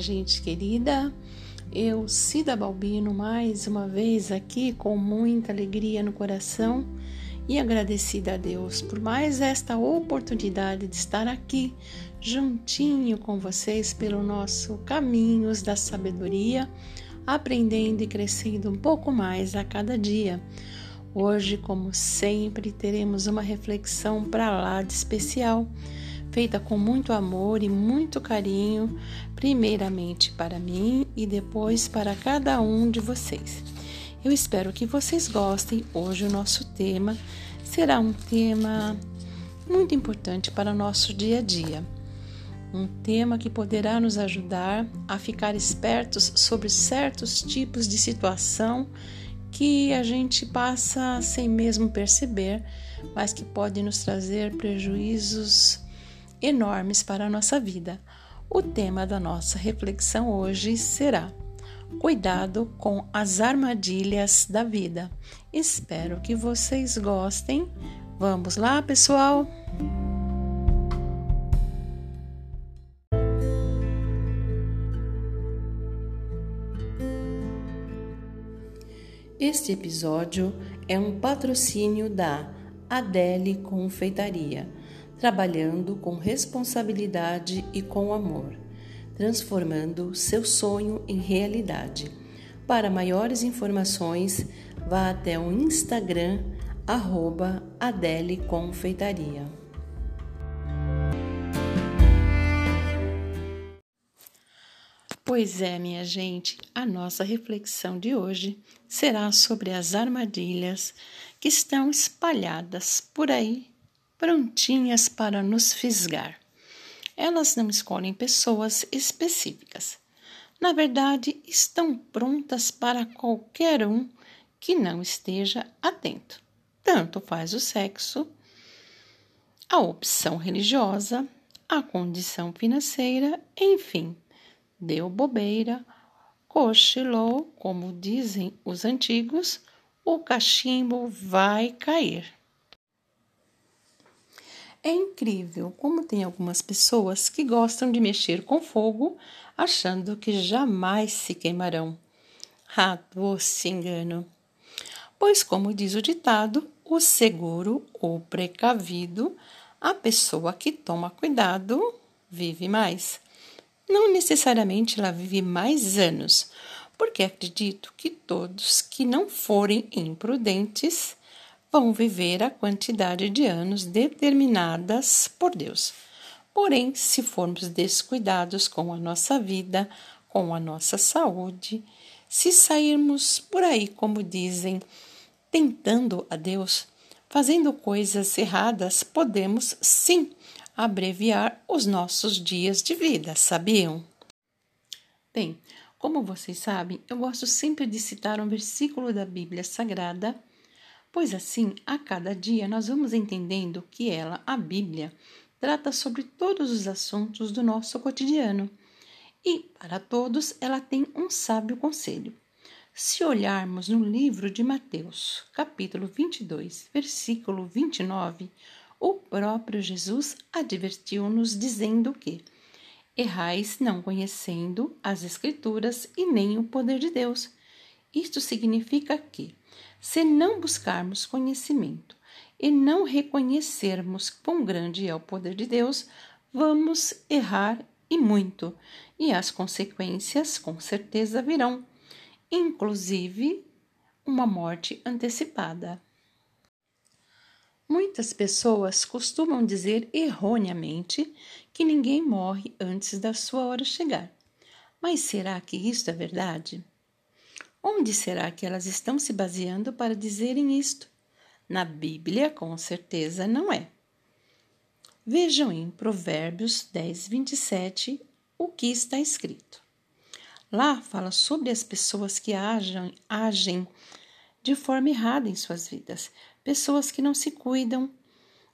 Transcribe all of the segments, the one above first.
Gente querida. Eu, Cida Balbino, mais uma vez aqui com muita alegria no coração e agradecida a Deus por mais esta oportunidade de estar aqui juntinho com vocês pelo nosso caminhos da sabedoria, aprendendo e crescendo um pouco mais a cada dia. Hoje, como sempre, teremos uma reflexão para lá de especial feita com muito amor e muito carinho, primeiramente para mim e depois para cada um de vocês. Eu espero que vocês gostem. Hoje o nosso tema será um tema muito importante para o nosso dia a dia. Um tema que poderá nos ajudar a ficar espertos sobre certos tipos de situação que a gente passa sem mesmo perceber, mas que pode nos trazer prejuízos enormes para a nossa vida. O tema da nossa reflexão hoje será Cuidado com as armadilhas da vida. Espero que vocês gostem. Vamos lá, pessoal? Este episódio é um patrocínio da Adele Confeitaria trabalhando com responsabilidade e com amor, transformando seu sonho em realidade. Para maiores informações, vá até o Instagram arroba Adele Confeitaria. Pois é, minha gente, a nossa reflexão de hoje será sobre as armadilhas que estão espalhadas por aí prontinhas para nos fisgar. Elas não escolhem pessoas específicas. Na verdade, estão prontas para qualquer um que não esteja atento. Tanto faz o sexo, a opção religiosa, a condição financeira, enfim, deu bobeira, cochilou, como dizem os antigos, o cachimbo vai cair. É incrível como tem algumas pessoas que gostam de mexer com fogo achando que jamais se queimarão. Ah, doce engano! Pois, como diz o ditado, o seguro ou precavido, a pessoa que toma cuidado vive mais. Não necessariamente ela vive mais anos, porque acredito que todos que não forem imprudentes vão viver a quantidade de anos determinadas por Deus. Porém, se formos descuidados com a nossa vida, com a nossa saúde, se sairmos por aí, como dizem, tentando a Deus, fazendo coisas erradas, podemos sim abreviar os nossos dias de vida, sabiam? Bem, como vocês sabem, eu gosto sempre de citar um versículo da Bíblia Sagrada pois assim, a cada dia nós vamos entendendo que ela, a Bíblia, trata sobre todos os assuntos do nosso cotidiano e, para todos, ela tem um sábio conselho. Se olharmos no livro de Mateus, capítulo 22, versículo 29, o próprio Jesus advertiu-nos dizendo que errais não conhecendo as Escrituras e nem o poder de Deus. Isto significa que se não buscarmos conhecimento e não reconhecermos quão grande é o poder de Deus, vamos errar e muito, e as consequências com certeza virão, inclusive uma morte antecipada. Muitas pessoas costumam dizer erroneamente que ninguém morre antes da sua hora chegar. Mas será que isso é verdade? Onde será que elas estão se baseando para dizerem isto? Na Bíblia, com certeza não é. Vejam em Provérbios 10, 27 o que está escrito. Lá fala sobre as pessoas que agem, agem de forma errada em suas vidas, pessoas que não se cuidam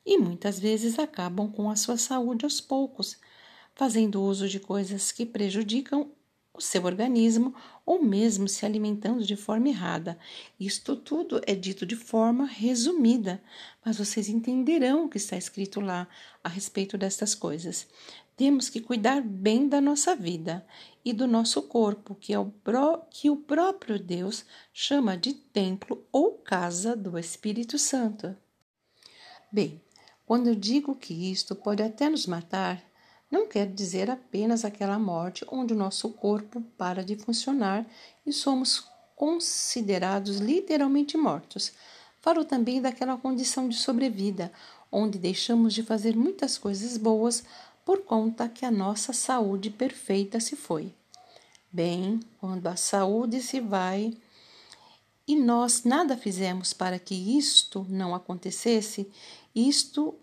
e muitas vezes acabam com a sua saúde aos poucos, fazendo uso de coisas que prejudicam o seu organismo ou mesmo se alimentando de forma errada. Isto tudo é dito de forma resumida, mas vocês entenderão o que está escrito lá a respeito destas coisas. Temos que cuidar bem da nossa vida e do nosso corpo, que, é o, pró que o próprio Deus chama de templo ou casa do Espírito Santo. Bem, quando eu digo que isto pode até nos matar, não quer dizer apenas aquela morte onde o nosso corpo para de funcionar e somos considerados literalmente mortos. Falo também daquela condição de sobrevida, onde deixamos de fazer muitas coisas boas por conta que a nossa saúde perfeita se foi. Bem, quando a saúde se vai e nós nada fizemos para que isto não acontecesse, isto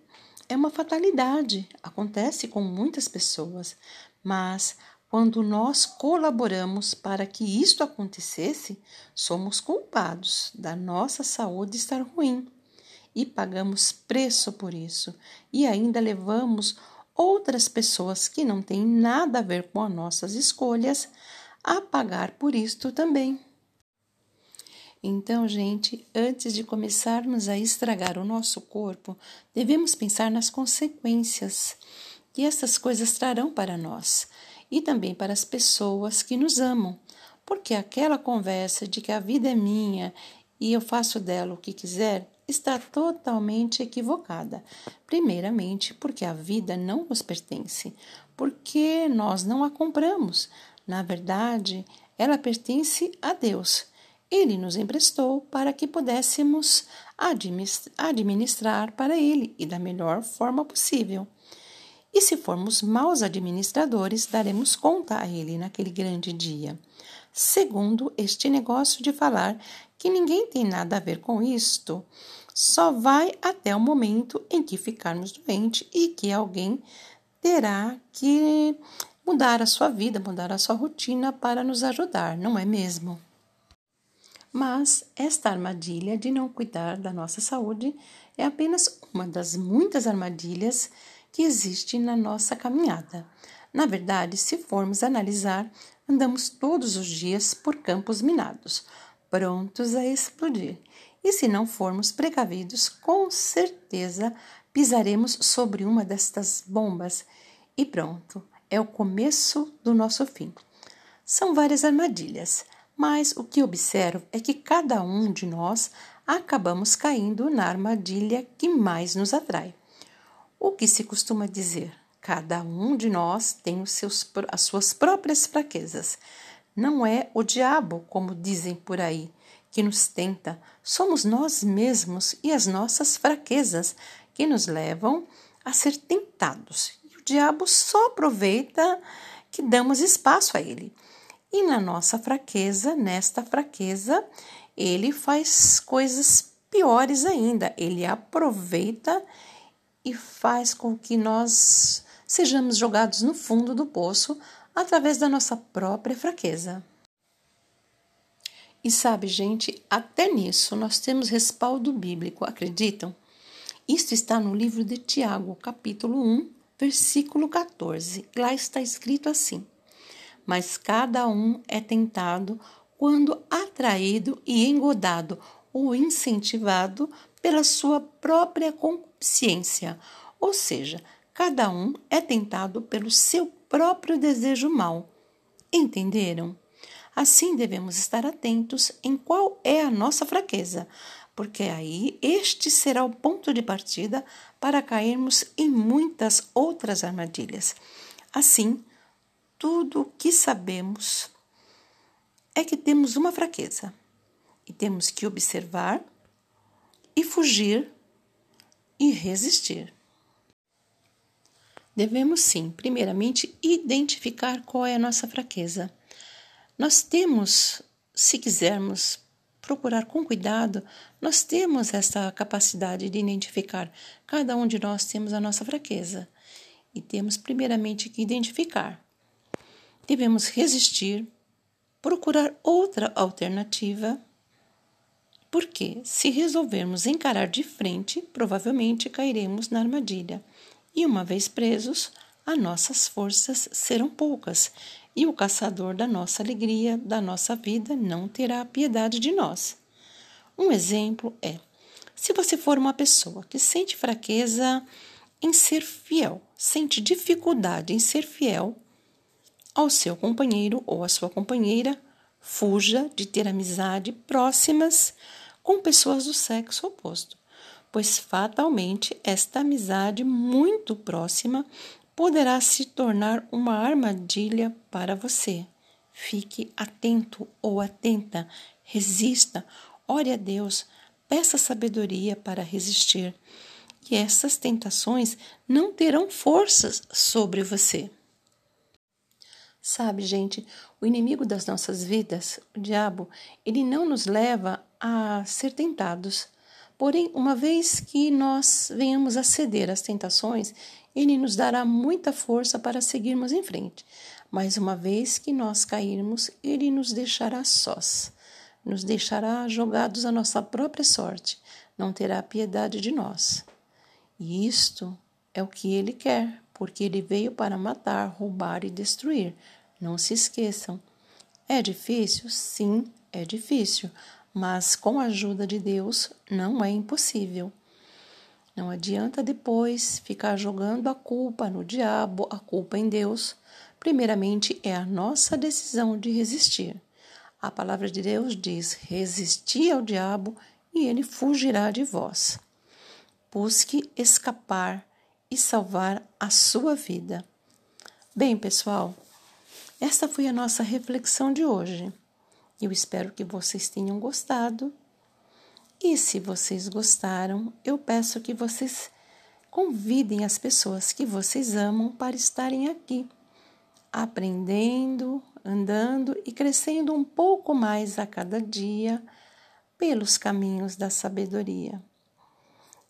é uma fatalidade, acontece com muitas pessoas, mas quando nós colaboramos para que isto acontecesse, somos culpados da nossa saúde estar ruim e pagamos preço por isso, e ainda levamos outras pessoas que não têm nada a ver com as nossas escolhas a pagar por isto também. Então, gente, antes de começarmos a estragar o nosso corpo, devemos pensar nas consequências que essas coisas trarão para nós e também para as pessoas que nos amam, porque aquela conversa de que a vida é minha e eu faço dela o que quiser está totalmente equivocada. Primeiramente, porque a vida não nos pertence, porque nós não a compramos. Na verdade, ela pertence a Deus ele nos emprestou para que pudéssemos administrar para ele e da melhor forma possível. E se formos maus administradores, daremos conta a ele naquele grande dia. Segundo, este negócio de falar que ninguém tem nada a ver com isto, só vai até o momento em que ficarmos doentes e que alguém terá que mudar a sua vida, mudar a sua rotina para nos ajudar, não é mesmo? Mas esta armadilha de não cuidar da nossa saúde é apenas uma das muitas armadilhas que existe na nossa caminhada. Na verdade, se formos analisar, andamos todos os dias por campos minados, prontos a explodir. E se não formos precavidos, com certeza pisaremos sobre uma destas bombas e pronto, é o começo do nosso fim. São várias armadilhas. Mas o que observo é que cada um de nós acabamos caindo na armadilha que mais nos atrai. O que se costuma dizer? Cada um de nós tem os seus, as suas próprias fraquezas. Não é o diabo, como dizem por aí, que nos tenta, somos nós mesmos e as nossas fraquezas que nos levam a ser tentados. E o diabo só aproveita que damos espaço a ele. E na nossa fraqueza, nesta fraqueza, ele faz coisas piores ainda. Ele aproveita e faz com que nós sejamos jogados no fundo do poço através da nossa própria fraqueza. E sabe, gente, até nisso nós temos respaldo bíblico, acreditam? Isto está no livro de Tiago, capítulo 1, versículo 14. Lá está escrito assim: mas cada um é tentado quando atraído e engodado ou incentivado pela sua própria consciência, ou seja, cada um é tentado pelo seu próprio desejo mau. Entenderam? Assim devemos estar atentos em qual é a nossa fraqueza, porque aí este será o ponto de partida para cairmos em muitas outras armadilhas. Assim, tudo o que sabemos é que temos uma fraqueza e temos que observar e fugir e resistir. Devemos sim, primeiramente, identificar qual é a nossa fraqueza. Nós temos, se quisermos procurar com cuidado, nós temos essa capacidade de identificar. Cada um de nós temos a nossa fraqueza e temos primeiramente que identificar devemos resistir, procurar outra alternativa, porque se resolvermos encarar de frente, provavelmente cairemos na armadilha e, uma vez presos, as nossas forças serão poucas e o caçador da nossa alegria, da nossa vida, não terá piedade de nós. Um exemplo é: se você for uma pessoa que sente fraqueza em ser fiel, sente dificuldade em ser fiel ao seu companheiro ou à sua companheira, fuja de ter amizade próximas com pessoas do sexo oposto, pois fatalmente esta amizade muito próxima poderá se tornar uma armadilha para você. Fique atento ou atenta, resista, ore a Deus, peça sabedoria para resistir. E essas tentações não terão forças sobre você. Sabe, gente, o inimigo das nossas vidas, o diabo, ele não nos leva a ser tentados. Porém, uma vez que nós venhamos a ceder às tentações, ele nos dará muita força para seguirmos em frente. Mas uma vez que nós cairmos, ele nos deixará sós, nos deixará jogados à nossa própria sorte, não terá piedade de nós. E isto é o que ele quer, porque ele veio para matar, roubar e destruir. Não se esqueçam. É difícil? Sim, é difícil, mas com a ajuda de Deus não é impossível. Não adianta depois ficar jogando a culpa no diabo, a culpa em Deus. Primeiramente, é a nossa decisão de resistir. A palavra de Deus diz: resisti ao diabo e ele fugirá de vós. Busque escapar e salvar a sua vida. Bem, pessoal, esta foi a nossa reflexão de hoje. Eu espero que vocês tenham gostado e se vocês gostaram, eu peço que vocês convidem as pessoas que vocês amam para estarem aqui, aprendendo, andando e crescendo um pouco mais a cada dia pelos caminhos da sabedoria.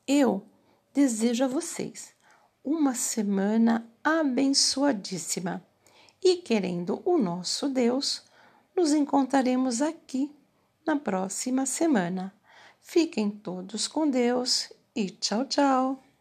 Eu desejo a vocês uma semana abençoadíssima e, querendo o nosso Deus, nos encontraremos aqui na próxima semana. Fiquem todos com Deus e tchau, tchau!